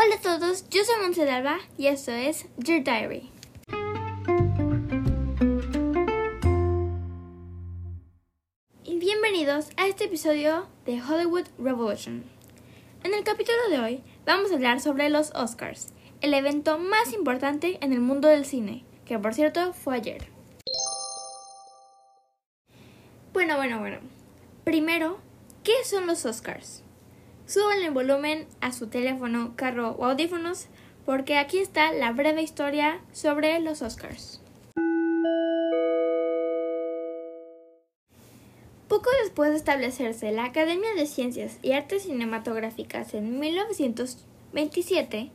Hola a todos, yo soy Monse Alba y esto es Your Diary. Y bienvenidos a este episodio de Hollywood Revolution. En el capítulo de hoy vamos a hablar sobre los Oscars, el evento más importante en el mundo del cine, que por cierto fue ayer. Bueno, bueno, bueno. Primero, ¿qué son los Oscars? Suban el volumen a su teléfono, carro o audífonos porque aquí está la breve historia sobre los Oscars. Poco después de establecerse la Academia de Ciencias y Artes Cinematográficas en 1927,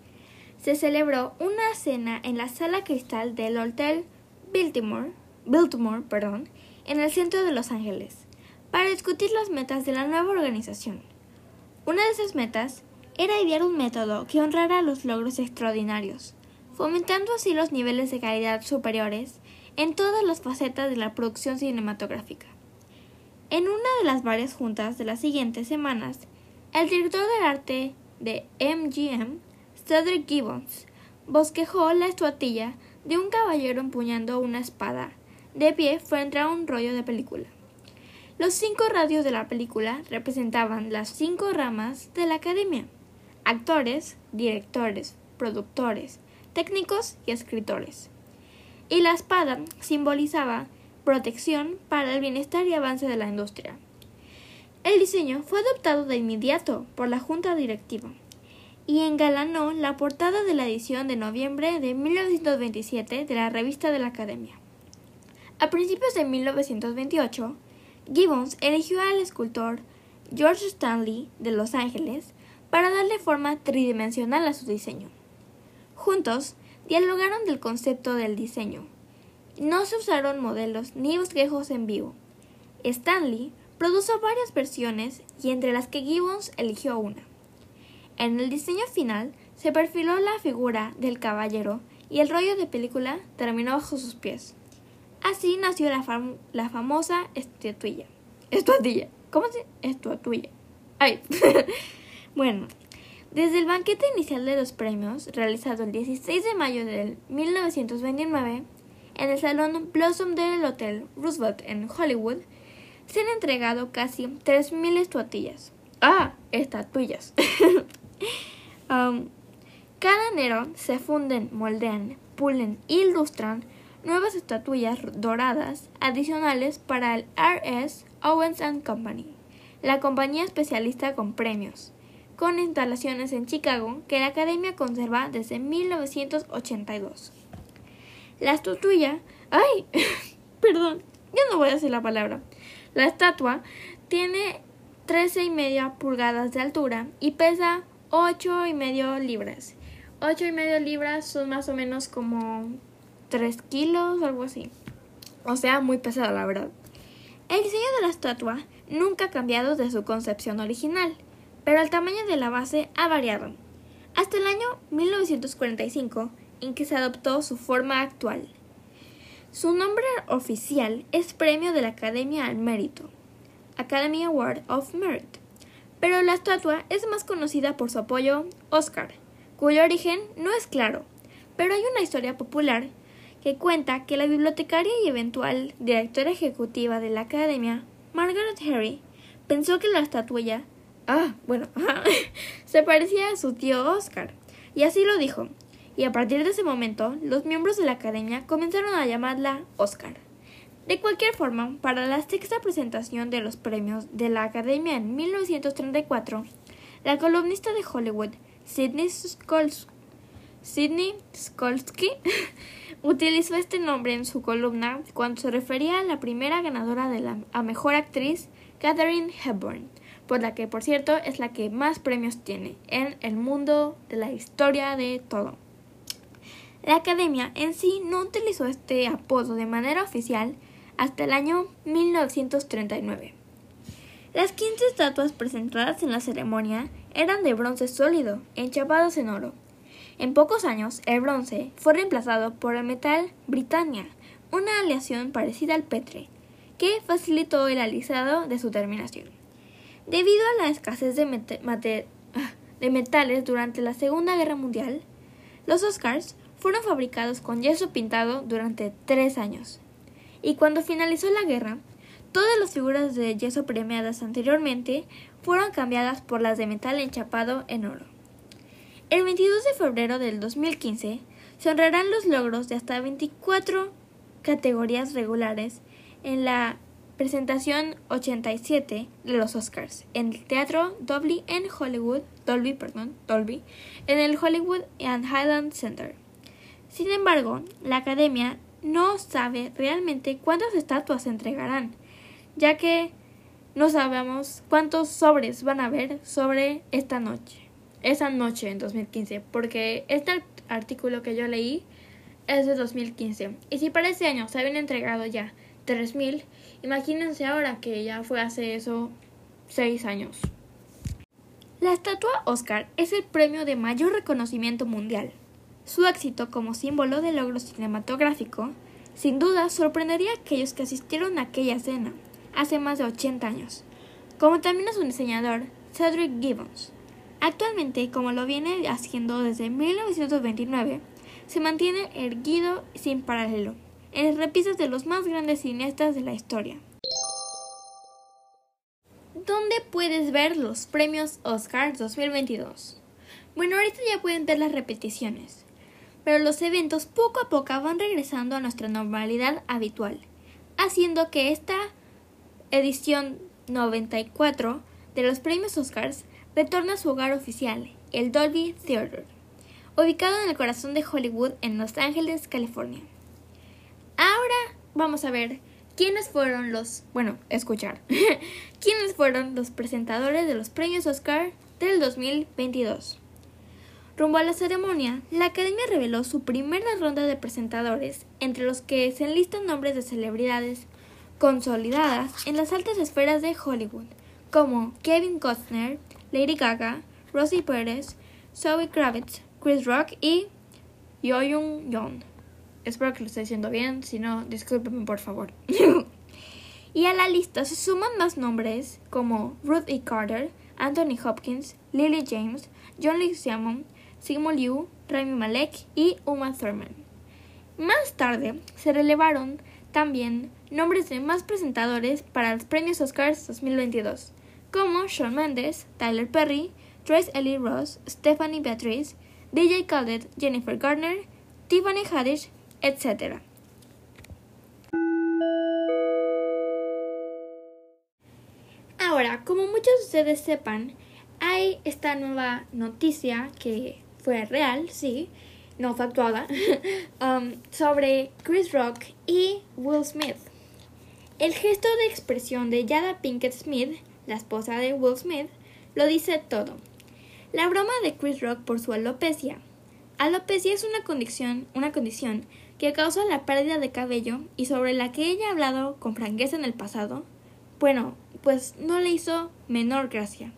se celebró una cena en la Sala Cristal del Hotel Biltmore, Biltmore perdón, en el centro de Los Ángeles, para discutir las metas de la nueva organización. Una de esas metas era idear un método que honrara los logros extraordinarios, fomentando así los niveles de calidad superiores en todas las facetas de la producción cinematográfica. En una de las varias juntas de las siguientes semanas, el director de arte de MGM, Cedric Gibbons, bosquejó la estatuilla de un caballero empuñando una espada, de pie frente a un rollo de película. Los cinco radios de la película representaban las cinco ramas de la academia actores, directores, productores, técnicos y escritores. Y la espada simbolizaba protección para el bienestar y avance de la industria. El diseño fue adoptado de inmediato por la Junta Directiva y engalanó la portada de la edición de noviembre de 1927 de la revista de la Academia. A principios de 1928, Gibbons eligió al escultor George Stanley de Los Ángeles para darle forma tridimensional a su diseño. Juntos dialogaron del concepto del diseño. No se usaron modelos ni bosquejos en vivo. Stanley produjo varias versiones y entre las que Gibbons eligió una. En el diseño final se perfiló la figura del caballero y el rollo de película terminó bajo sus pies. Así nació la, la famosa estatuilla. Estatuilla. ¿Cómo se? Estatuilla. Ay. bueno, desde el banquete inicial de los premios, realizado el 16 de mayo de 1929, en el salón Blossom del Hotel Roosevelt en Hollywood, se han entregado casi 3.000 estatuillas. Ah, estatuillas. um, cada enero se funden, moldean, pulen ilustran nuevas estatuillas doradas adicionales para el RS Owens ⁇ Company, la compañía especialista con premios, con instalaciones en Chicago que la Academia conserva desde 1982. La estatuilla... ¡Ay! Perdón, ya no voy a decir la palabra. La estatua tiene 13 y media pulgadas de altura y pesa 8 y medio libras. 8 y medio libras son más o menos como 3 kilos algo así. O sea, muy pesada, la verdad. El diseño de la estatua nunca ha cambiado de su concepción original, pero el tamaño de la base ha variado. Hasta el año 1945, en que se adoptó su forma actual. Su nombre oficial es Premio de la Academia al Mérito, Academy Award of Merit, pero la estatua es más conocida por su apoyo Oscar, cuyo origen no es claro, pero hay una historia popular que cuenta que la bibliotecaria y eventual directora ejecutiva de la academia, Margaret Harry, pensó que la estatuilla, ah, bueno, se parecía a su tío Oscar, y así lo dijo. Y a partir de ese momento, los miembros de la academia comenzaron a llamarla Oscar. De cualquier forma, para la sexta presentación de los premios de la Academia en 1934, la columnista de Hollywood, Sidney Skolsky, Utilizó este nombre en su columna cuando se refería a la primera ganadora de la a mejor actriz, Katharine Hepburn, por la que, por cierto, es la que más premios tiene en el mundo de la historia de todo. La academia en sí no utilizó este apodo de manera oficial hasta el año 1939. Las 15 estatuas presentadas en la ceremonia eran de bronce sólido, enchapadas en oro. En pocos años, el bronce fue reemplazado por el metal Britannia, una aleación parecida al petre, que facilitó el alisado de su terminación. Debido a la escasez de, de metales durante la Segunda Guerra Mundial, los Oscars fueron fabricados con yeso pintado durante tres años. Y cuando finalizó la guerra, todas las figuras de yeso premiadas anteriormente fueron cambiadas por las de metal enchapado en oro. El 22 de febrero del 2015 se honrarán los logros de hasta 24 categorías regulares en la presentación 87 de los Oscars en el Teatro Dolby en Hollywood, Dolby, perdón, Dolby, en el Hollywood and Highland Center. Sin embargo, la Academia no sabe realmente cuántas estatuas se entregarán, ya que no sabemos cuántos sobres van a haber sobre esta noche. Esa noche en 2015, porque este artículo que yo leí es de 2015. Y si para ese año se habían entregado ya 3000, imagínense ahora que ya fue hace eso 6 años. La estatua Oscar es el premio de mayor reconocimiento mundial. Su éxito como símbolo de logro cinematográfico sin duda sorprendería a aquellos que asistieron a aquella escena hace más de 80 años, como también a su diseñador Cedric Gibbons. Actualmente, como lo viene haciendo desde 1929, se mantiene erguido sin paralelo en las repisas de los más grandes cineastas de la historia. ¿Dónde puedes ver los premios Oscar 2022? Bueno, ahorita ya pueden ver las repeticiones, pero los eventos poco a poco van regresando a nuestra normalidad habitual, haciendo que esta edición 94 de los premios Oscars retorne a su hogar oficial, el Dolby Theater, ubicado en el corazón de Hollywood en Los Ángeles, California. Ahora vamos a ver quiénes fueron los, bueno, escuchar, quiénes fueron los presentadores de los premios Oscar del 2022. Rumbo a la ceremonia, la Academia reveló su primera ronda de presentadores, entre los que se enlistan nombres de celebridades consolidadas en las altas esferas de Hollywood, como Kevin Costner, Lady Gaga, Rosie Perez, Zoe Kravitz, Chris Rock y Yo Young. Espero que lo esté diciendo bien, si no, discúlpeme por favor. y a la lista se suman más nombres como Ruth E. Carter, Anthony Hopkins, Lily James, John Lee Simon, Sigmund Liu, Rami Malek y Uma Thurman. Más tarde se relevaron también nombres de más presentadores para los premios Oscars 2022, como Shawn Mendes, Tyler Perry, Trace Ellie Ross, Stephanie Beatriz, DJ Khaled, Jennifer Garner, Tiffany Haddish, etc. Ahora, como muchos de ustedes sepan, hay esta nueva noticia que fue real, sí, no factuada, um, sobre Chris Rock y Will Smith. El gesto de expresión de Jada Pinkett Smith, la esposa de Will Smith, lo dice todo. La broma de Chris Rock por su alopecia. Alopecia es una condición, una condición que causa la pérdida de cabello y sobre la que ella ha hablado con franqueza en el pasado. Bueno, pues no le hizo menor gracia.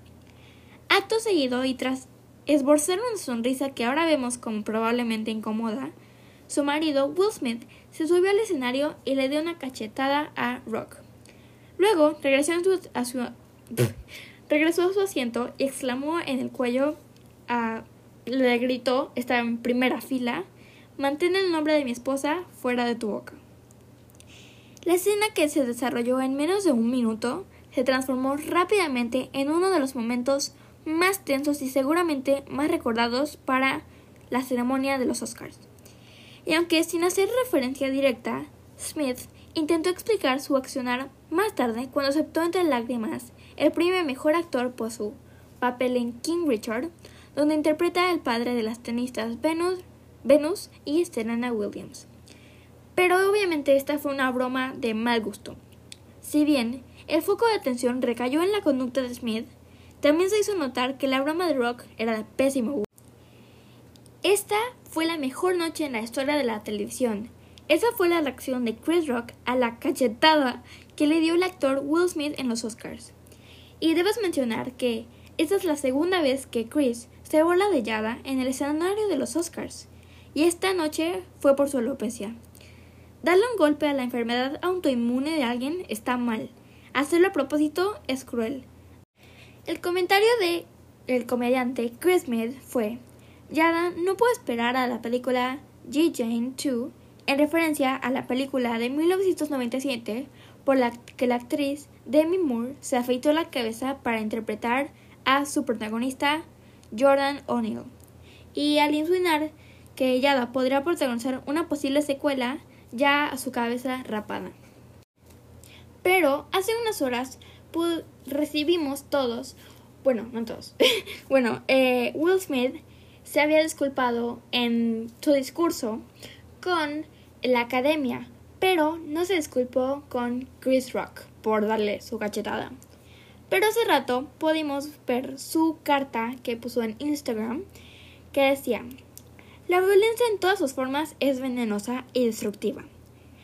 Acto seguido y tras esborzar una sonrisa que ahora vemos como probablemente incómoda, su marido, Will Smith, se subió al escenario y le dio una cachetada a Rock. Luego regresó a su, regresó a su asiento y exclamó en el cuello a le gritó, estaba en primera fila, mantén el nombre de mi esposa fuera de tu boca. La escena que se desarrolló en menos de un minuto se transformó rápidamente en uno de los momentos más tensos y seguramente más recordados para la ceremonia de los Oscars. Y aunque sin hacer referencia directa, Smith intentó explicar su accionar más tarde cuando aceptó entre lágrimas el premio Mejor Actor por su papel en King Richard, donde interpreta al padre de las tenistas Venus, Venus y Serena Williams. Pero obviamente esta fue una broma de mal gusto. Si bien el foco de atención recayó en la conducta de Smith, también se hizo notar que la broma de Rock era de pésimo. Esta fue la mejor noche en la historia de la televisión. Esa fue la reacción de Chris Rock a la cachetada que le dio el actor Will Smith en los Oscars. Y debes mencionar que esta es la segunda vez que Chris se burla de Yada en el escenario de los Oscars, y esta noche fue por su alopecia. Darle un golpe a la enfermedad autoinmune de alguien está mal. Hacerlo a propósito es cruel. El comentario de el comediante Chris Smith fue Yada no puedo esperar a la película G. Jane 2 en referencia a la película de 1997 por la que la actriz Demi Moore se afeitó la cabeza para interpretar a su protagonista Jordan O'Neill y al insinuar que Yada podría protagonizar una posible secuela ya a su cabeza rapada. Pero hace unas horas recibimos todos, bueno, no todos, bueno, eh, Will Smith se había disculpado en su discurso con la academia, pero no se disculpó con Chris Rock por darle su cachetada. Pero hace rato pudimos ver su carta que puso en Instagram que decía, la violencia en todas sus formas es venenosa y destructiva.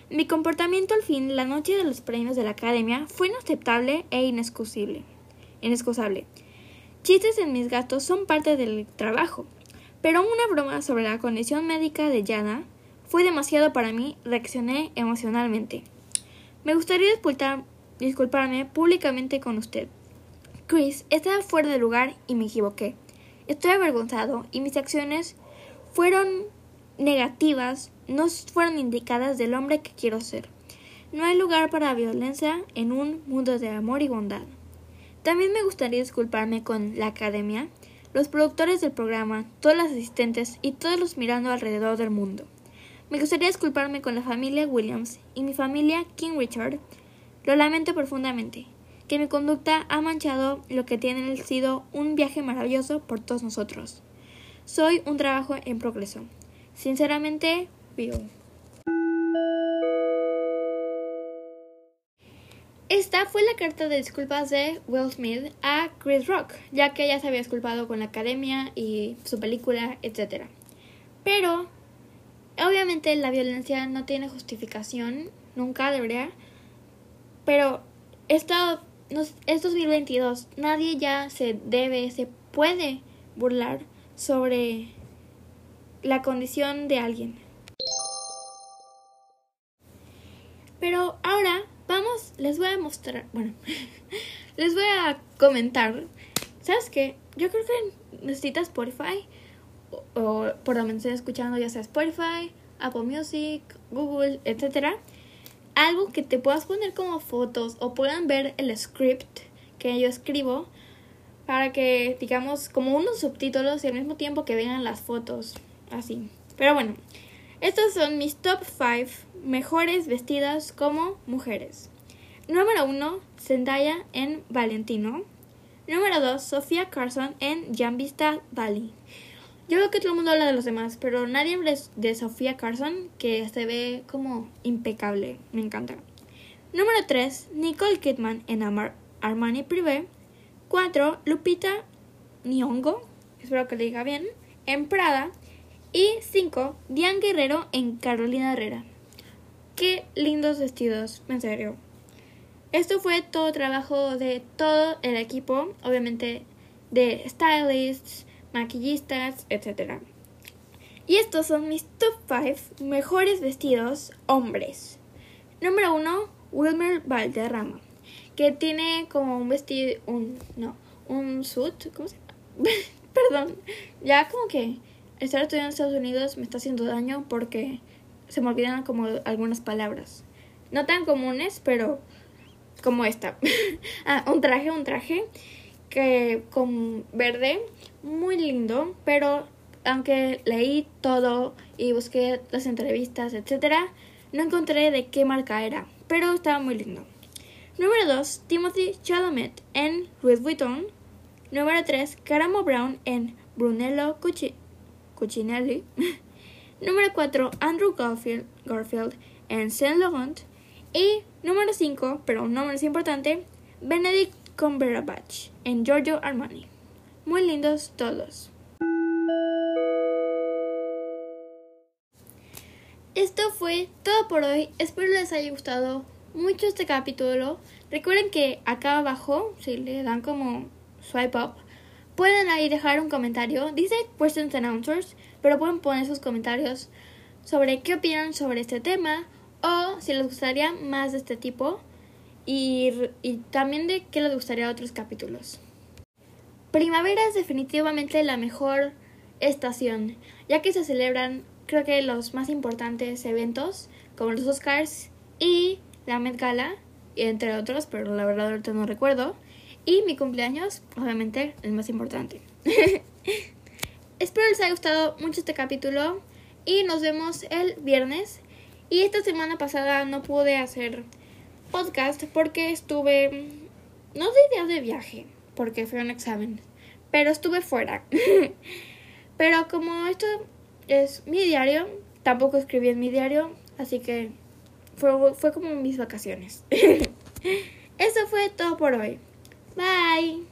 Mi comportamiento al fin la noche de los premios de la academia fue inaceptable e inexcusable. inexcusable. Chistes en mis gatos son parte del trabajo, pero una broma sobre la condición médica de Yana fue demasiado para mí, reaccioné emocionalmente. Me gustaría disculparme públicamente con usted. Chris estaba fuera de lugar y me equivoqué. Estoy avergonzado y mis acciones fueron negativas, no fueron indicadas del hombre que quiero ser. No hay lugar para violencia en un mundo de amor y bondad. También me gustaría disculparme con la academia los productores del programa, todos los asistentes y todos los mirando alrededor del mundo. Me gustaría disculparme con la familia Williams y mi familia King Richard. Lo lamento profundamente, que mi conducta ha manchado lo que tiene sido un viaje maravilloso por todos nosotros. Soy un trabajo en progreso. Sinceramente, Bill. Esta fue la carta de disculpas de Will Smith a Chris Rock, ya que ella se había disculpado con la academia y su película, etc. Pero, obviamente la violencia no tiene justificación, nunca debería. Pero esto es 2022, nadie ya se debe, se puede burlar sobre la condición de alguien. Pero ahora Vamos, les voy a mostrar, bueno, les voy a comentar. ¿Sabes qué? Yo creo que necesitas Spotify o, por donde me estés escuchando, ya sea Spotify, Apple Music, Google, etcétera. Algo que te puedas poner como fotos o puedan ver el script que yo escribo para que, digamos, como unos subtítulos y al mismo tiempo que vengan las fotos, así. Pero bueno, estos son mis top 5 mejores vestidas como mujeres. Número 1, Zendaya en Valentino. Número 2, Sofía Carson en Vista Valley. Yo veo que todo el mundo habla de los demás, pero nadie habla de Sofía Carson, que se ve como impecable. Me encanta. Número 3, Nicole Kidman en Armani Privé. 4, Lupita Nyong'o, espero que le diga bien, en Prada. Y 5. Diane Guerrero en Carolina Herrera. Qué lindos vestidos, en serio. Esto fue todo trabajo de todo el equipo, obviamente de stylists, maquillistas, etc. Y estos son mis top 5 mejores vestidos hombres. Número 1, Wilmer Valderrama, que tiene como un vestido, un, no, un suit, ¿cómo se llama? Perdón, ya como que estar estudiando en Estados Unidos me está haciendo daño porque se me olvidan como algunas palabras. No tan comunes, pero como esta. ah, un traje, un traje que con verde, muy lindo, pero aunque leí todo y busqué las entrevistas, etcétera, no encontré de qué marca era, pero estaba muy lindo. Número 2, Timothy Chalamet en Louis Vuitton. Número 3, Caramo Brown en Brunello Cucci Cucinelli. número 4, Andrew Garfield, Garfield en Saint Laurent. Y número 5, pero un número importante, Benedict Cumberbatch en Giorgio Armani. Muy lindos todos. Esto fue todo por hoy. Espero les haya gustado mucho este capítulo. Recuerden que acá abajo, si le dan como swipe up, Pueden ahí dejar un comentario. Dice questions and answers, pero pueden poner sus comentarios sobre qué opinan sobre este tema o si les gustaría más de este tipo y, y también de qué les gustaría otros capítulos. primavera es definitivamente la mejor estación, ya que se celebran creo que los más importantes eventos como los Oscars y la Met Gala, entre otros, pero la verdad ahorita no recuerdo. Y mi cumpleaños, obviamente, el más importante. Espero les haya gustado mucho este capítulo y nos vemos el viernes. Y esta semana pasada no pude hacer podcast porque estuve, no de días de viaje, porque fue un examen, pero estuve fuera. pero como esto es mi diario, tampoco escribí en mi diario, así que fue, fue como mis vacaciones. Eso fue todo por hoy. Bye.